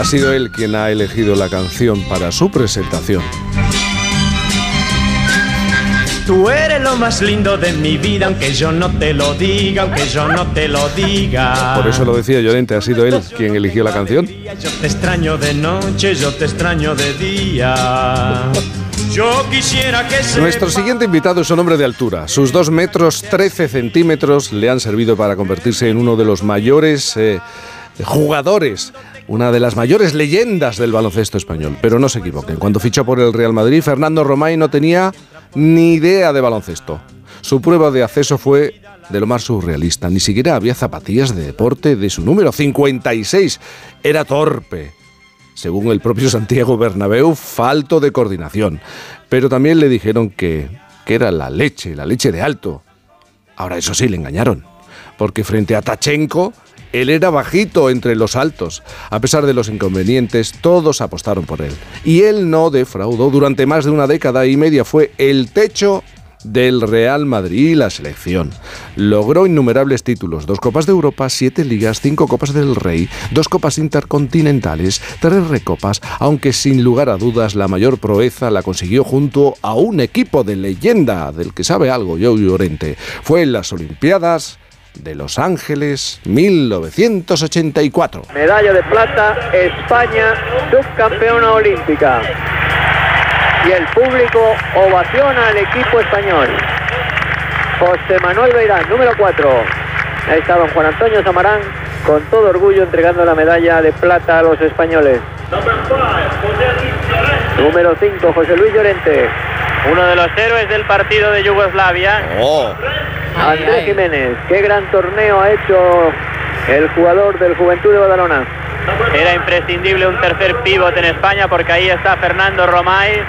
Ha sido él quien ha elegido la canción para su presentación. Tú eres lo más lindo de mi vida, aunque yo no te lo diga, aunque yo no te lo diga. Por eso lo decía Llorente, ha sido él quien eligió la canción. Yo te extraño de noche, yo te extraño de día. Yo quisiera que se Nuestro siguiente invitado es un hombre de altura. Sus 2 metros 13 centímetros le han servido para convertirse en uno de los mayores eh, jugadores, una de las mayores leyendas del baloncesto español. Pero no se equivoquen, cuando fichó por el Real Madrid, Fernando Romay no tenía ni idea de baloncesto. Su prueba de acceso fue de lo más surrealista. Ni siquiera había zapatillas de deporte de su número 56. Era torpe. Según el propio Santiago Bernabéu, falto de coordinación. Pero también le dijeron que, que era la leche, la leche de alto. Ahora eso sí, le engañaron. Porque frente a Tachenko, él era bajito entre los altos. A pesar de los inconvenientes, todos apostaron por él. Y él no defraudó. Durante más de una década y media fue el techo del Real Madrid y la selección. Logró innumerables títulos, dos Copas de Europa, siete ligas, cinco Copas del Rey, dos Copas Intercontinentales, tres recopas, aunque sin lugar a dudas la mayor proeza la consiguió junto a un equipo de leyenda del que sabe algo Joe Llorente. Fue en las Olimpiadas de Los Ángeles 1984. Medalla de plata, España, subcampeona olímpica. Y el público ovaciona al equipo español. José Manuel Beirán, número 4. Ahí está don Juan Antonio Samarán, con todo orgullo entregando la medalla de plata a los españoles. Número 5, José Luis Llorente. Uno de los héroes del partido de Yugoslavia. Andrés Jiménez, qué gran torneo ha hecho el jugador del Juventud de Badalona. Era imprescindible un tercer pívot en España porque ahí está Fernando Romay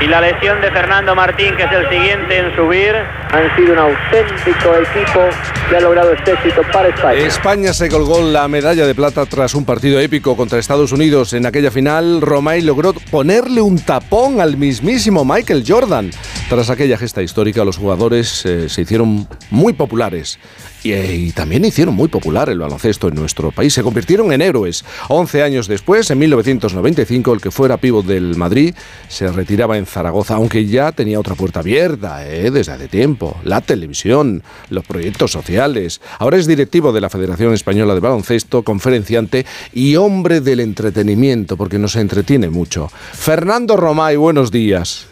y la lesión de Fernando Martín, que es el siguiente en subir. Han sido un auténtico equipo que ha logrado este éxito para España. España se colgó la medalla de plata tras un partido épico contra Estados Unidos. En aquella final, Romay logró ponerle un tapón al mismísimo Michael Jordan. Tras aquella gesta histórica, los jugadores eh, se hicieron muy populares. Y, eh, y también hicieron muy popular el baloncesto en nuestro país. Se convirtieron en héroes. 11 años después, en 1995, el que fuera pívot del Madrid se retiraba en Zaragoza, aunque ya tenía otra puerta abierta eh, desde hace tiempo. La televisión, los proyectos sociales. Ahora es directivo de la Federación Española de Baloncesto, conferenciante y hombre del entretenimiento, porque nos entretiene mucho. Fernando Romay, buenos días.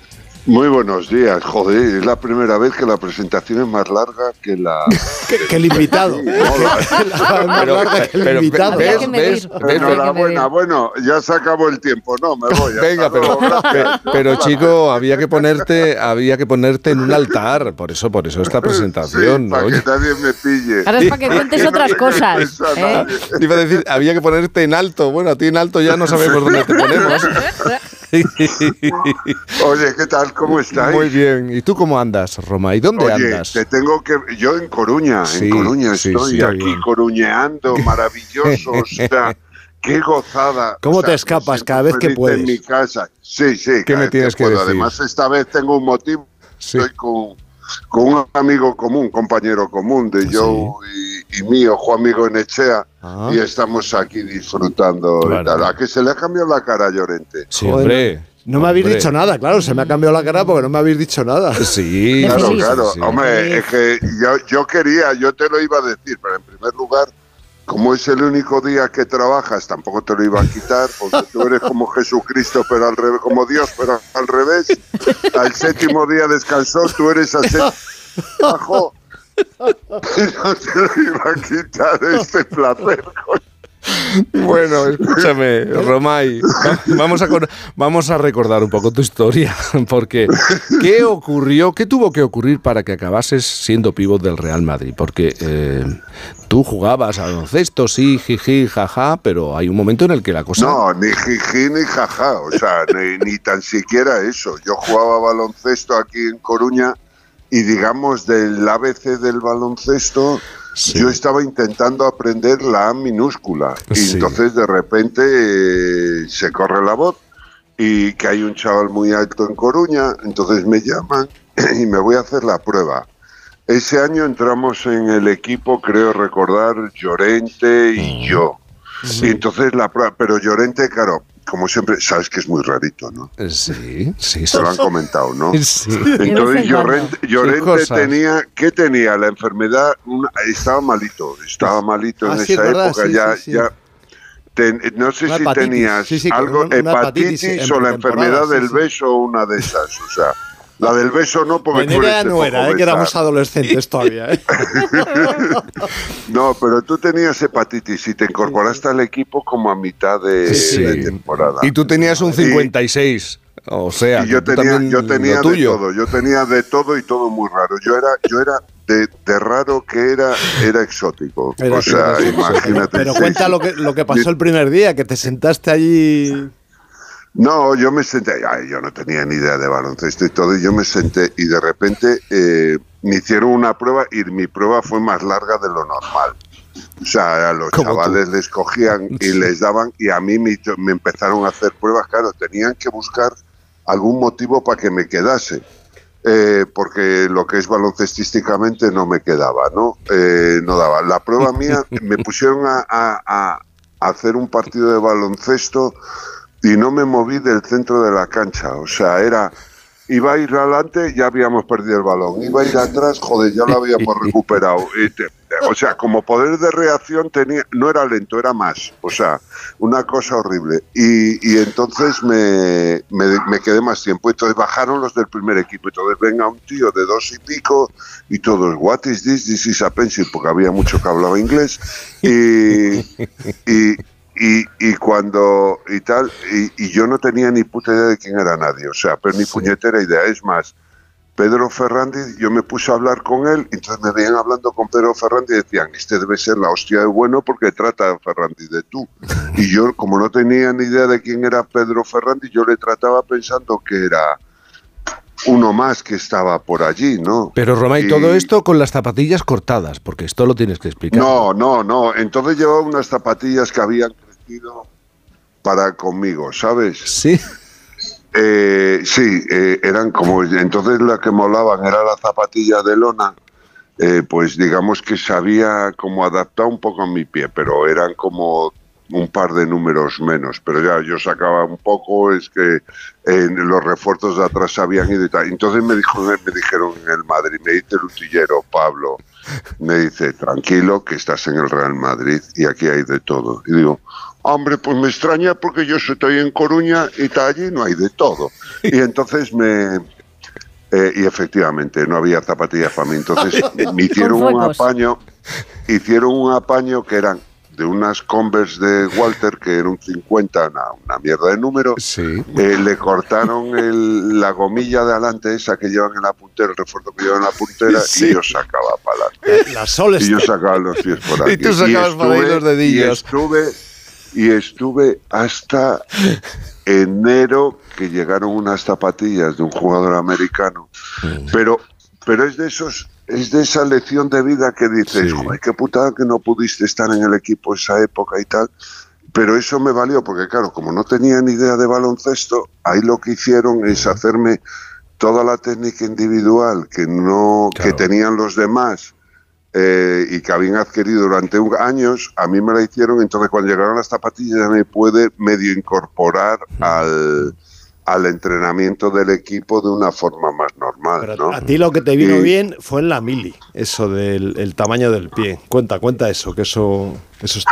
Muy buenos días, joder, es la primera vez que la presentación es más larga que la... que, que el invitado. Pero- invitado. ves, ves, Enhorabuena, bueno, ya se acabó el tiempo, no, me voy. Venga, pero, pero chico, había que ponerte, había que ponerte en un altar, por eso, por eso esta presentación. Sí, ¿no? para que nadie me pille. Ahora es para que cuentes otras cosas. ¿eh? Iba a decir, había que ponerte en alto. Bueno, a ti en alto ya no sabemos dónde te ponemos. Oye, ¿qué tal? ¿Cómo estáis? Muy bien. ¿Y tú cómo andas, Roma? ¿Y dónde Oye, andas? te tengo que... Yo en Coruña, Sí, en Coruña sí, estoy sí, aquí bien. coruñeando, maravilloso, o sea, qué gozada. ¿Cómo O sea, te escapas cada vez que puedes? En mi casa. Sí, sí. ¿Qué me tienes que decir? Además, esta vez tengo un motivo. Estoy con, con un amigo común, compañero común de Joe y, y mío, Juan Amigo Enechea, Ah. y estamos aquí disfrutando. y Claro. tal. ¿A que se le ha cambiado la cara a Llorente? Sí, Joder, hombre. No me habéis Hombre. dicho nada, claro, se me ha cambiado la cara porque no me habéis dicho nada. Sí, Claro, claro. sí. Hombre, es que yo, yo quería, yo te lo iba a decir, pero en primer lugar, como es el único día que trabajas, tampoco te lo iba a quitar, porque tú eres como Jesucristo, pero al revés, como Dios, pero al revés. Al séptimo día descansó, tú eres al séptimo bajo. No te iba a quitar este placer. Bueno, escúchame, Romay, va- vamos a, vamos a recordar un poco tu historia, porque ¿qué ocurrió, qué tuvo que ocurrir para que acabases siendo pívot del Real Madrid? Porque eh, tú jugabas a baloncesto, sí, jiji, jaja, pero hay un momento en el que la cosa... No, ni jiji ni jaja, o sea, ni, ni tan siquiera eso. Yo jugaba baloncesto aquí en Coruña y digamos del ABC del baloncesto, Sí. yo estaba intentando aprender la A minúscula y entonces de repente eh, se corre la voz y que hay un chaval muy alto en Coruña, entonces me llaman y me voy a hacer la prueba. Ese año entramos en el equipo, creo recordar, Llorente y yo. Y entonces la prueba, pero Llorente, claro, como siempre, sabes que es muy rarito, ¿no? Sí, sí, sí. Se lo han comentado, ¿no? Sí. Entonces. Llorente, tenía, ¿qué tenía? La enfermedad, una- estaba malito, estaba malito en Ah, sí, esa verdad, época, sí, ya, sí, sí. ya. ten- no sé si tenías sí, sí, algo, una- una hepatitis, hepatitis en o la enfermedad sí, del sí. beso o una de esas, o sea, la del beso no, porque tú eres no era, eh, que éramos adolescentes todavía. ¿eh? No, pero tú tenías hepatitis y te incorporaste al equipo como a mitad de, Sí. de temporada. Y tú tenías un Y- 56. O sea, Y yo tenía, yo tenía de todo, yo tenía de todo y todo muy raro. Yo era, yo era de, de raro que era, era exótico. Era o sea, exótico. imagínate. Pero cuenta lo que, lo que pasó el primer día, que te sentaste allí. No, yo me senté, ay, yo no tenía ni idea de baloncesto y todo, y yo me senté y de repente eh, me hicieron una prueba y mi prueba fue más larga de lo normal. O sea, a los chavales les cogían y les daban y a mí me, me empezaron a hacer pruebas, claro, tenían que buscar algún motivo para que me quedase. eh, porque lo que es baloncestísticamente no me quedaba, ¿no? Eh, no daba. La prueba mía, me pusieron a, a- a hacer un partido de baloncesto y no me moví del centro de la cancha. O sea, era. Iba a ir adelante, ya habíamos perdido el balón. Iba a ir atrás, joder, ya lo habíamos recuperado. O sea, como poder de reacción tenía, no era lento, era más. O sea, una cosa horrible. Y, y entonces me, me, me quedé más tiempo. Entonces bajaron los del primer equipo. Entonces venga un tío de dos y pico y todos, what is this? This is a pencil, porque había mucho que hablaba inglés. Y, y, y, y cuando y tal, y, y yo no tenía ni puta idea de quién era nadie, o sea, pero ni puñetera idea. Es más, Pedro Ferrandi, yo me puse a hablar con él, entonces me veían hablando con Pedro Ferrandi y decían, este debe ser la hostia de bueno porque trata a de tú. Y yo, como no tenía ni idea de quién era Pedro Ferrandi, yo le trataba pensando que era uno más que estaba por allí, ¿no? Pero Roma, y Y- todo esto con las zapatillas cortadas, porque esto lo tienes que explicar. No, no, no. Entonces llevaba unas zapatillas que habían para conmigo, ¿sabes? Sí. Eh, sí, eh, eran como. Entonces las que molaban era la zapatilla de lona. eh, pues digamos que sabía como adaptar un poco a mi pie, pero eran como un par de números menos. Pero ya yo sacaba un poco, es que en los refuerzos de atrás habían ido y tal. Entonces me, dijo, me dijeron en el Madrid, me dice el utillero, Pablo, me dice, tranquilo, que estás en el Real Madrid y aquí hay de todo. Y digo, hombre, pues me extraña porque yo estoy en Coruña y tal, allí no hay de todo. Y entonces me... eh, y efectivamente, no había zapatillas para mí. Entonces me hicieron un apaño, hicieron un apaño que eran de unas Converse de Walter, que era un 50, una, una mierda de número. Sí. Eh, le cortaron el- la gomilla de adelante, esa que llevan en la puntera, el refuerzo que llevan en la puntera, y yo sacaba para adelante. La Sol Y yo sacaba los pies por aquí. Y tú sacabas por ahí los dedillos. Y estuve, y estuve hasta enero que llegaron unas zapatillas de un jugador americano. Pero, pero es de esos, es de esa lección de vida que dices, Sí. joder, qué putada que no pudiste estar en el equipo esa época y tal. Pero eso me valió porque, claro, como no tenía ni idea de baloncesto, ahí lo que hicieron es hacerme toda la técnica individual que no Claro. que tenían los demás eh, y que habían adquirido durante un- años, a mí me la hicieron. Entonces, cuando llegaron las zapatillas, ya me puede medio incorporar al, al entrenamiento del equipo de una forma más normal, ¿no? a ti lo que te vino Y- bien fue en la mili, eso del el tamaño del pie. Cuenta, cuenta eso, que eso, eso es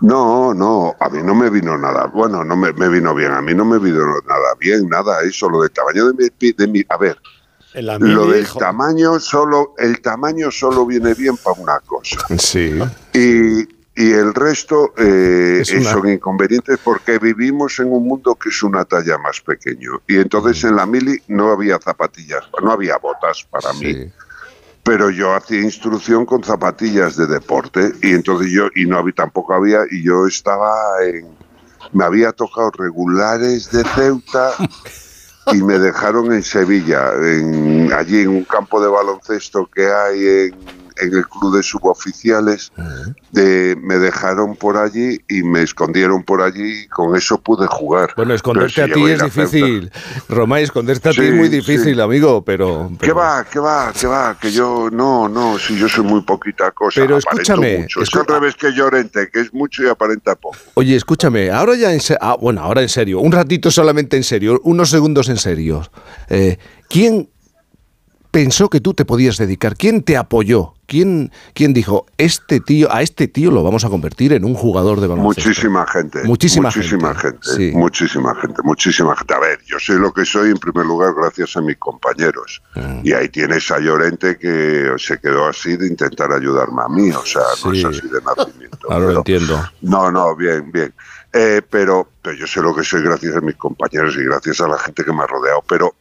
No, no, a mí no me vino nada. Bueno, no me, me vino bien. A mí no me vino nada bien, nada. Eso, lo del tamaño de mi, pi- de mi. A ver, mili. lo del tamaño solo. El tamaño solo viene bien para una cosa. Sí. Y, y el resto eh, una- son inconvenientes porque vivimos en un mundo que es una talla más pequeño. Y entonces Mm. en la mili no había zapatillas, no había botas para mí. Sí. Pero yo hacía instrucción con zapatillas de deporte y entonces yo, y no había, tampoco había, y yo estaba en, me había tocado regulares de Ceuta y me dejaron en Sevilla, en, allí en un campo de baloncesto que hay en, en el club de suboficiales, de, me dejaron por allí y me escondieron por allí y con eso pude jugar. Bueno, esconderte a ti si es a difícil. Romay, esconderte a ti es muy difícil, sí. amigo, pero... ¿Qué pero- va? ¿Qué va? ¿Qué va? Que yo, no, no, si yo soy muy poquita cosa. Pero escúchame, Mucho. Es escu- al revés que Llorente, que es mucho y aparenta poco. Oye, escúchame, ahora ya en serio, bueno, ahora en serio, un ratito solamente en serio, unos segundos en serio. Eh, ¿Quién pensó que tú te podías dedicar? ¿Quién te apoyó? ¿Quién, ¿Quién dijo, este tío, a este tío lo vamos a convertir en un jugador de baloncesto? Muchísima gente. Muchísima muchísima gente, gente. sí. Muchísima gente, muchísima gente. A ver, yo soy lo que soy en primer lugar gracias a mis compañeros. Mm. Y ahí tienes a Llorente que se quedó así de intentar ayudarme a mí. O sea, no Sí. es así de nacimiento. Ahora lo entiendo. No, no, bien, bien. Eh, pero, pero yo sé lo que soy gracias a mis compañeros y gracias a la gente que me ha rodeado. Pero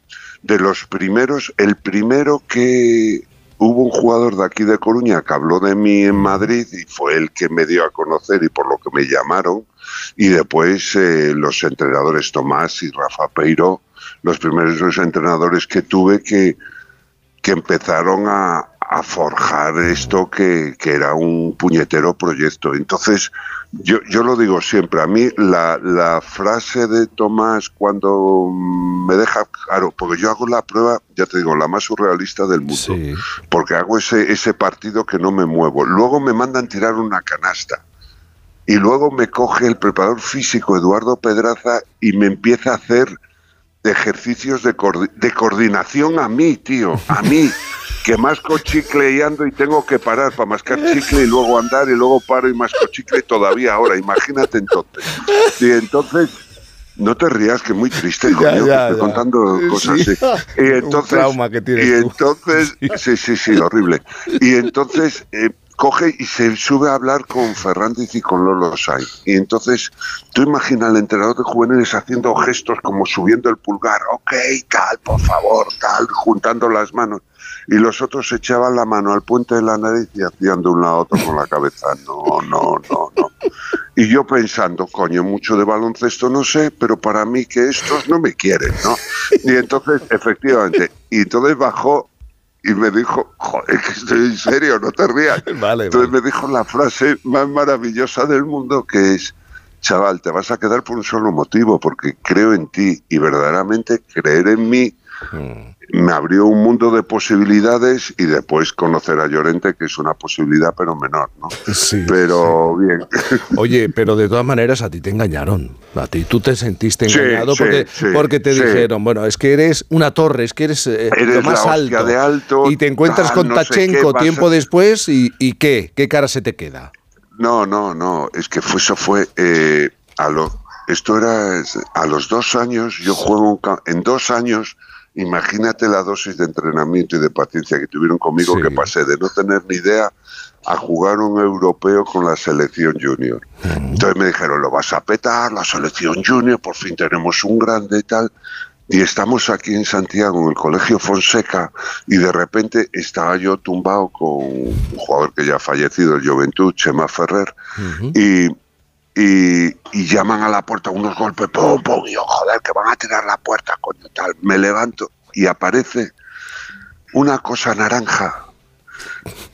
de los primeros, el primero que hubo un jugador de aquí de Coruña que habló de mí en Madrid y fue el que me dio a conocer y por lo que me llamaron. Y después eh, los entrenadores Tomás y Rafa Peiro, los primeros dos entrenadores que tuve que, que empezaron a, a forjar esto que, que era un puñetero proyecto. Entonces, yo, yo lo digo siempre, a mí la, la frase de Tomás cuando me deja, claro, porque yo hago la prueba, ya te digo, la más surrealista del mundo, Sí. porque hago ese, ese partido que no me muevo. Luego me mandan tirar una canasta. Y luego me coge el preparador físico Eduardo Pedraza y me empieza a hacer ejercicios de, de coordinación a mí, tío, a mí, que masco chicle y ando y tengo que parar para mascar chicle y luego andar y luego paro y masco chicle todavía ahora, imagínate entonces. Y entonces, no te rías, que muy triste, Ya, coño, que estoy ya. contando cosas Sí. así. Y Un entonces, trauma que tienes y tú. entonces, sí, sí, sí, horrible. Y entonces eh, coge y se sube a hablar con Fernández y con Lolo Sainz. Y entonces, tú imaginas al entrenador de juveniles haciendo gestos como subiendo el pulgar, ok, tal, por favor, tal, juntando las manos. Y los otros echaban la mano al puente de la nariz y hacían de un lado a otro con la cabeza. No, no, no, no. Y yo pensando, coño, mucho de baloncesto no sé, pero para mí que estos no me quieren, ¿no? Y entonces, efectivamente, y entonces bajó y me dijo, joder, que estoy en serio, no te rías. Vale, entonces vale. me dijo la frase más maravillosa del mundo que es, chaval, te vas a quedar por un solo motivo, porque creo en ti y verdaderamente creer en mí. Me abrió un mundo de posibilidades y después conocer a Llorente, que es una posibilidad pero menor, ¿no? Sí, Pero bien. Oye, pero de todas maneras a ti te engañaron. A ti tú te sentiste engañado sí, porque, porque te dijeron, bueno, es que eres una torre, es que eres, eh, Eres lo más alto. de alto, y te encuentras tal, con no sé qué, Tachenko a- tiempo después y, y ¿qué? ¿Qué cara se te queda? No, no, no, es que fue, eso fue eh, a lo, esto era a los dos años, yo juego un en dos años, imagínate la dosis de entrenamiento y de paciencia que tuvieron conmigo, Sí. que pasé de no tener ni idea a jugar un europeo con la selección junior. Entonces me dijeron, lo vas a petar, la selección junior, por fin tenemos un grande y tal. Y estamos aquí en Santiago, en el Colegio Fonseca, y de repente estaba yo tumbado con un jugador que ya ha fallecido, el Juventud, Chema Ferrer, y, y, y llaman a la puerta unos golpes, pum, pum, y yo, joder, que van a tirar la puerta, coño, tal. Me levanto y aparece una cosa naranja,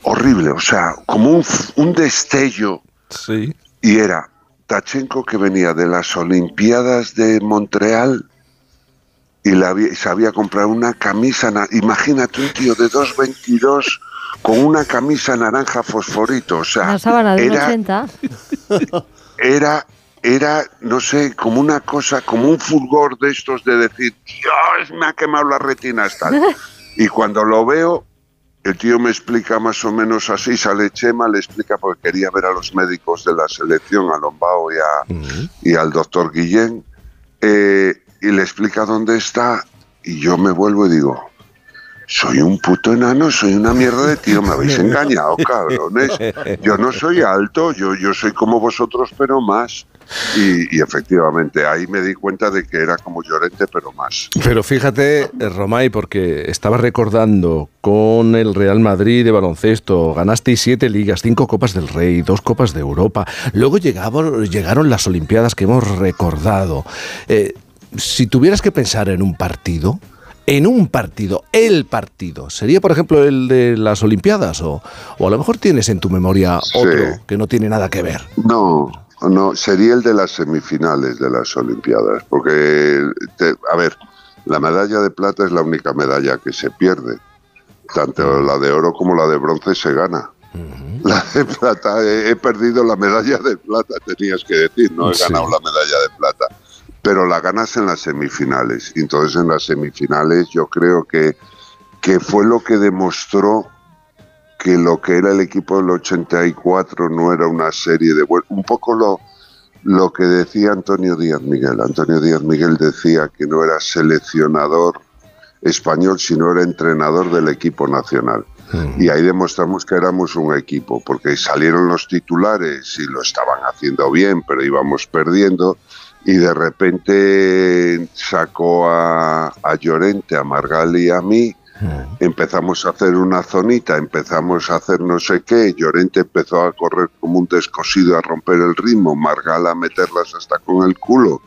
horrible, o sea, como un, un destello Sí. y era Tachenko que venía de las Olimpiadas de Montreal y la había- sabía comprar una camisa. na- Imagínate un tío de 2.22 con una camisa naranja fosforito. O sea, Una sábana de era, 80. era, era, no sé, como una cosa, como un fulgor de estos de decir, Dios, me ha quemado la retina tal. Y cuando lo veo, el tío me explica más o menos así, sale Chema, le explica porque quería ver a los médicos de la selección, a Lombao y, a, y al doctor Guillén, eh, y le explica dónde está, y yo me vuelvo y digo, soy un puto enano, soy una mierda de tío, me habéis engañado, cabrones. Yo no soy alto, yo, yo soy como vosotros, pero más. Y, y efectivamente, ahí me di cuenta de que era como Llorente, pero más. Pero fíjate, eh, Romay, porque estaba recordando con el Real Madrid de baloncesto, ganasteis siete ligas, cinco Copas del Rey, dos Copas de Europa. Luego llegaron, llegaron las Olimpiadas que hemos recordado. Eh, si tuvieras que pensar en un partido, en un partido, el partido, ¿sería por ejemplo el de las Olimpiadas? O, o a lo mejor tienes en tu memoria Sí. otro que no tiene nada que ver. No, no, sería el de las semifinales de las Olimpiadas, porque, te- a ver, la medalla de plata es la única medalla que se pierde. Tanto la de oro como la de bronce se gana. La de plata, he, he perdido la medalla de plata, tenías que decir, no he Sí. ganado la medalla de plata. Pero la ganas en las semifinales. Entonces en las semifinales yo creo que, que fue lo que demostró que lo que era el equipo del 84 no era una serie de un poco lo lo que decía Antonio Díaz Miguel. Antonio Díaz Miguel decía que no era seleccionador español, sino era entrenador del equipo nacional. Y ahí demostramos que éramos un equipo, porque salieron los titulares y lo estaban haciendo bien, pero íbamos perdiendo. Y de repente sacó a, a Llorente, a Margali y a mí, empezamos a hacer una zonita, empezamos a hacer no sé qué, Llorente empezó a correr como un descosido a romper el ritmo, Margala a meterlas hasta con el culo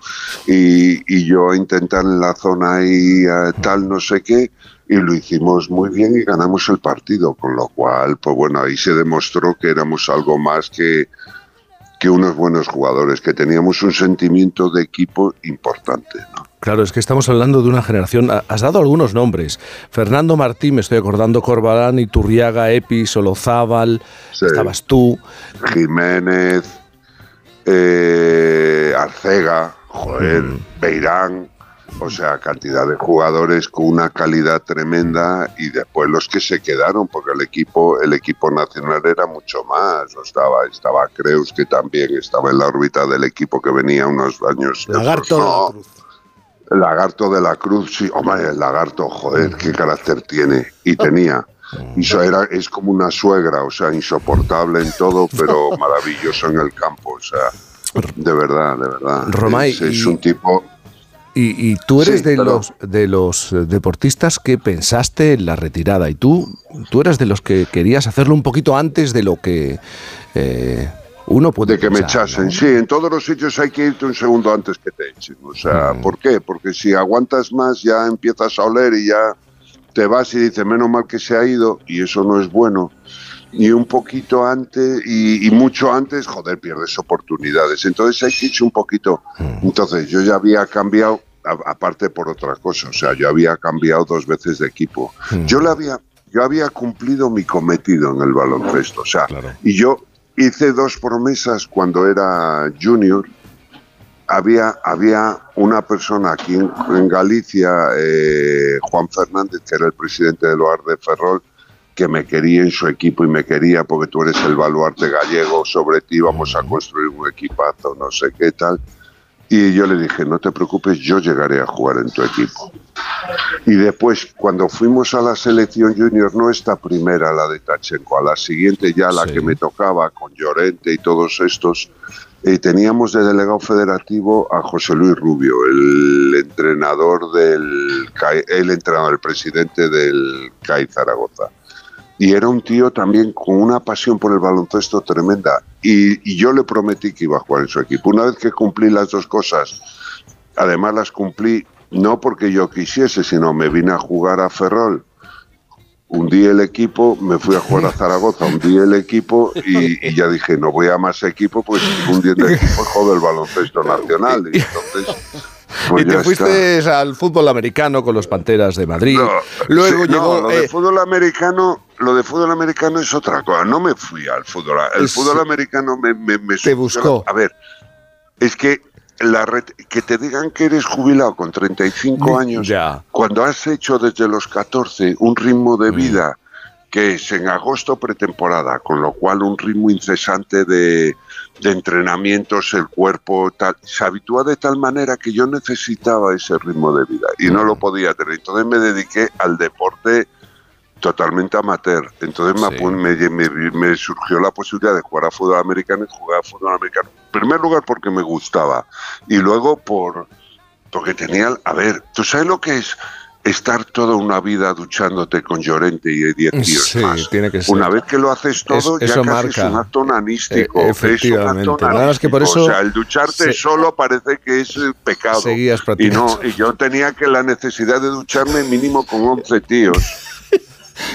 y, y yo a intentar en la zona ahí eh, tal no sé qué y lo hicimos muy bien y ganamos el partido, con lo cual, pues bueno, ahí se demostró que éramos algo más que, que unos buenos jugadores, que teníamos un sentimiento de equipo importante. ¿no? Claro, es que estamos hablando de una generación. ha- Has dado algunos nombres. Fernando Martín, me estoy acordando, Corbalán, Iturriaga, Epi, Solozábal, Sí. estabas tú. Jiménez, eh, Arcega, joder, Beirán, o sea, cantidad de jugadores con una calidad tremenda y después los que se quedaron, porque el equipo, el equipo nacional era mucho más. O estaba, estaba Creus, que también estaba en la órbita del equipo que venía unos años. Lagarto de la no. Cruz. El lagarto de la cruz, sí, hombre, el lagarto, joder, qué carácter tiene. Y tenía. Eso era, es como una suegra, o sea, insoportable en todo, pero maravilloso en el campo, o sea, de verdad, de verdad. Romay, es, es un tipo. Y, y tú eres Sí, de, los, de los eh, deportistas que pensaste en la retirada. Y tú, tú eras de los que querías hacerlo un poquito antes de lo que eh, uno puede De que me echasen, ¿no? sí, en todos los sitios hay que irte un segundo antes que te echen. O sea, Mm. ¿por qué? Porque si aguantas más ya empiezas a oler y ya te vas y dices, menos mal que se ha ido y eso no es bueno. Y un poquito antes y, y mucho antes, joder, pierdes oportunidades. Entonces hay que irse un poquito. Mm. Entonces yo ya había cambiado, a- aparte por otra cosa, o sea, yo había cambiado dos veces de equipo. Mm. Yo le había, yo había cumplido mi cometido en el baloncesto, o sea, Claro. y yo hice dos promesas cuando era junior. Había, había una persona aquí en, en Galicia, eh, Juan Fernández, que era el presidente del OAR de Ferrol, que me quería en su equipo y me quería porque tú eres el baluarte gallego, sobre ti vamos a construir un equipazo, no sé qué tal. Y yo le dije, no te preocupes, yo llegaré a jugar en tu equipo. Y después, cuando fuimos a la selección junior, no esta primera, la de Tachenko, a la siguiente ya la Sí. que me tocaba con Llorente y todos estos, eh, teníamos de delegado federativo a José Luis Rubio, el entrenador del el entrenador, el presidente del CAI Zaragoza. Y era un tío también con una pasión por el baloncesto tremenda. Y, y yo le prometí que iba a jugar en su equipo. Una vez que cumplí las dos cosas, además las cumplí no porque yo quisiese, sino me vine a jugar a Ferrol. Hundí el equipo, me fui a jugar a Zaragoza, hundí el equipo y, ya dije, no voy a más equipo, pues hundiendo el equipo joder el baloncesto nacional. Y entonces, pues y te fuiste está. al fútbol americano con los Panteras de Madrid. No, Luego sí, llegó. no, lo eh, de fútbol americano, lo de fútbol americano es otra cosa. No me fui al fútbol. El fútbol americano me, me, me Te buscó. A ver, es que la red, que te digan que eres jubilado con 35 años, Ya. cuando has hecho desde los 14 un ritmo Mm. de vida que es en agosto pretemporada, con lo cual un ritmo incesante de, de entrenamientos, el cuerpo tal, se habitúa de tal manera que yo necesitaba ese ritmo de vida y no lo podía tener. Entonces me dediqué al deporte totalmente amateur. Entonces me, Sí. me, me- me surgió la posibilidad de jugar a fútbol americano y jugar a fútbol americano. En primer lugar porque me gustaba y luego por porque tenía, a ver, ¿tú sabes lo que es estar toda una vida duchándote con Llorente y 10 tíos Sí, más. tiene que ser. Una vez que lo haces todo, Es- ya casi marca. es un acto onanístico. Es un efectivamente. Nada más que por eso O sea, el ducharte se- solo parece que es eh, pecado. Seguías y no, y yo tenía que la necesidad de ducharme mínimo con 11 tíos.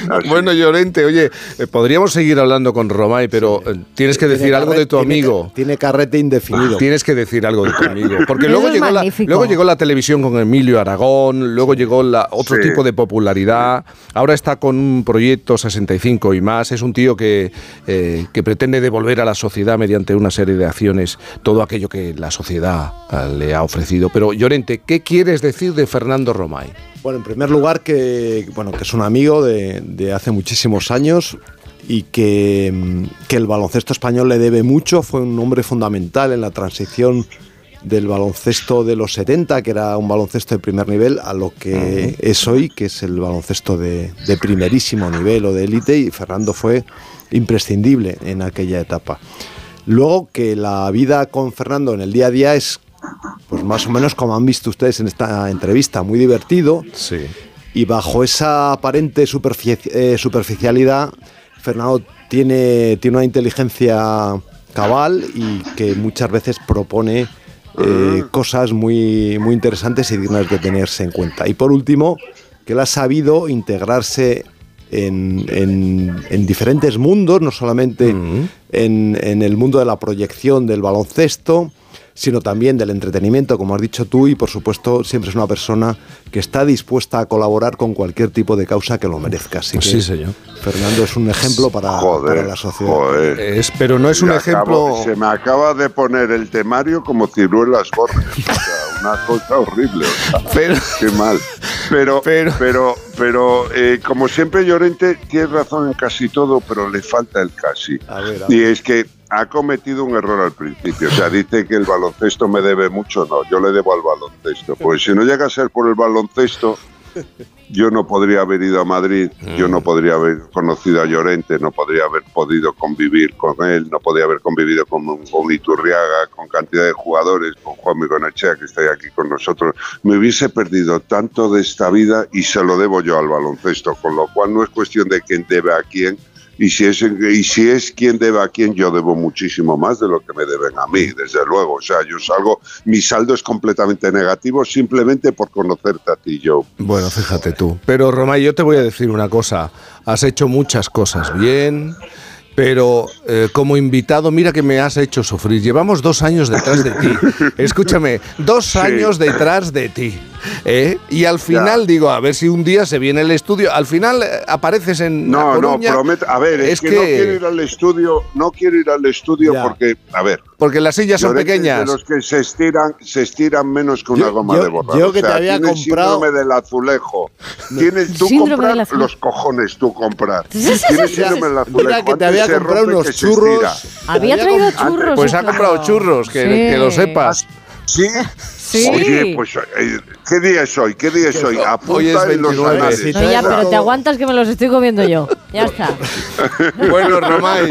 Así. Bueno, Llorente, oye, eh, podríamos seguir hablando con Romay, pero tienes que decir Tiene algo de tu amigo. Tiene carrete indefinido. Tienes que decir algo de tu amigo. Porque luego llegó, la, magnífico. luego llegó la televisión con Emilio Aragón, luego llegó la, otro Sí. tipo de popularidad. Ahora está con un proyecto 65 y más. Es un tío que, eh, que pretende devolver a la sociedad mediante una serie de acciones todo aquello que la sociedad eh, le ha ofrecido. Pero, Llorente, ¿qué quieres decir de Fernando Romay? Bueno, en primer lugar, que, bueno, que es un amigo de, de hace muchísimos años y que, mm, que el baloncesto español le debe mucho. Fue un hombre fundamental en la transición del baloncesto de los 70, que era un baloncesto de primer nivel, a lo que es hoy, que es el baloncesto de, de primerísimo nivel o de élite, y Fernando fue imprescindible en aquella etapa. Luego que la vida con Fernando en el día a día es, pues más o menos como han visto ustedes en esta entrevista, muy divertido. Sí. Y bajo esa aparente superfici- eh, superficialidad, Fernando tiene, tiene una inteligencia cabal y que muchas veces propone eh, cosas muy, muy interesantes y dignas de tenerse en cuenta. Y por último, que él ha sabido integrarse en, en- en diferentes mundos, no solamente en, en el mundo de la proyección del baloncesto, sino también del entretenimiento, como has dicho tú, y por supuesto siempre es una persona que está dispuesta a colaborar con cualquier tipo de causa que lo merezca. Así Pues que sí, señor. Fernando es un ejemplo para, Joder, para la sociedad. joder. Es, pero no es un ejemplo... acabo- se me acaba de poner el temario como ciruelas gordas. O sea, una cosa horrible. o sea, Pero- qué mal. Pero, Pero- pero, pero, eh, como siempre, Llorente tiene razón en casi todo, pero le falta el casi. A ver, a Y es que ha cometido un error al principio. O sea, dice que el baloncesto me debe mucho. No, yo le debo al baloncesto. Pues si no llega a ser por el baloncesto, yo no podría haber ido a Madrid, yo Mm. no podría haber conocido a Llorente, no podría haber podido convivir con él, no podría haber convivido con, con Iturriaga, con cantidad de jugadores, con Juan Migonachea, que está aquí con nosotros. Me hubiese perdido tanto de esta vida y se lo debo yo al baloncesto, con lo cual no es cuestión de quién debe a quién. Y si, es, y si es quien debe a quién, yo debo muchísimo más de lo que me deben a mí, desde luego. O sea, yo salgo, mi saldo es completamente negativo simplemente por conocerte a ti, Joe. Bueno, fíjate tú. Pero Romay, yo te voy a decir una cosa. Has hecho muchas cosas bien, pero eh, como invitado, mira que me has hecho sufrir. Llevamos dos años detrás de ti. Escúchame, dos años detrás de ti. ¿eh? Y al final digo, a ver si un día se viene el estudio. Al final eh, apareces en No, La no, prometo. A ver, es, Es que, no quiero ir al estudio, no quiero ir al estudio Ya. porque, a ver, Porque las sillas son pequeñas. De los que se estiran, se estiran menos que una Yo- goma yo- de borrar. yo O que te había tiene el comprado- síndrome del azulejo. Tienes tú Síndrome comprar del azulejo. los cojones tú comprar. Tienes sí, síndrome del azulejo. Mira que te había comprado unos churros. Había Había traído comprado- churros. Pues ha comprado churros, que lo sepas. ¿Sí? Sí. Oye, pues, eh, ¿qué día es hoy? ¿Qué día es hoy? Apunta Hoy es en los 29. anales. Sí, No, ya, pero te aguantas que me los estoy comiendo yo. Ya está. Bueno, Romay,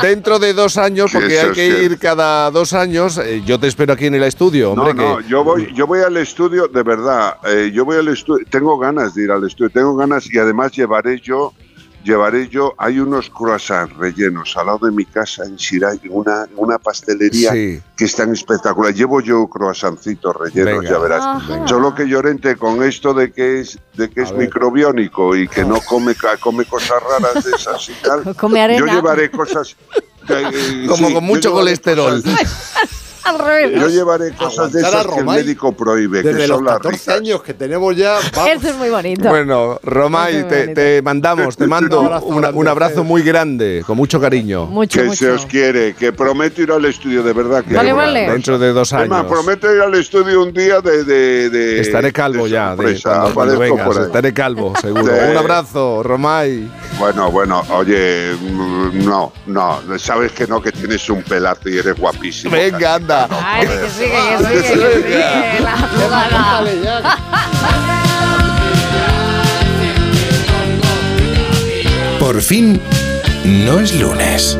dentro de dos años, porque hay que ir cada dos años, eh, yo te espero aquí en el estudio, hombre. No, no, que- yo voy, yo voy al estudio, de verdad, eh, yo voy al estudio, tengo ganas de ir al estudio, tengo ganas y además llevaré yo, llevaré yo, hay unos croissants rellenos al lado de mi casa en Shirai, una, una pastelería Sí. que están espectacular. Llevo yo croissancitos rellenos, Venga. ya verás. Ajá. Solo que Llorente con esto de que es, de que es ver. microbiónico y que no come, ca- come cosas raras de esas y tal. Come arena. Yo llevaré cosas. eh, Como sí, con mucho colesterol. cosas- Al revés. yo llevaré cosas de esas que el médico prohíbe, que Desde los son las 14 ricas. años que tenemos ya, vamos. Esto es muy bonito. Bueno, Romay, te, bonito. te mandamos, te mando Un abrazo una- grande, un abrazo Fer. muy grande, con mucho cariño. mucho, que mucho. se os quiere, que prometo ir al estudio, de verdad. Que Vale. Dentro de dos años. prometo ir al estudio un día de. de, de- Estaré calvo de ya, de sorpresa, cuando, cuando aparezco vengas. por ahí. Estaré calvo, seguro. Un abrazo, Romay. Bueno, bueno, oye, mm, no, no, sabes que no, que tienes un pelazo y eres guapísimo. Venga, anda. Ay, que sigue, que sigue, que sigue. La jugada. Por fin, no es lunes.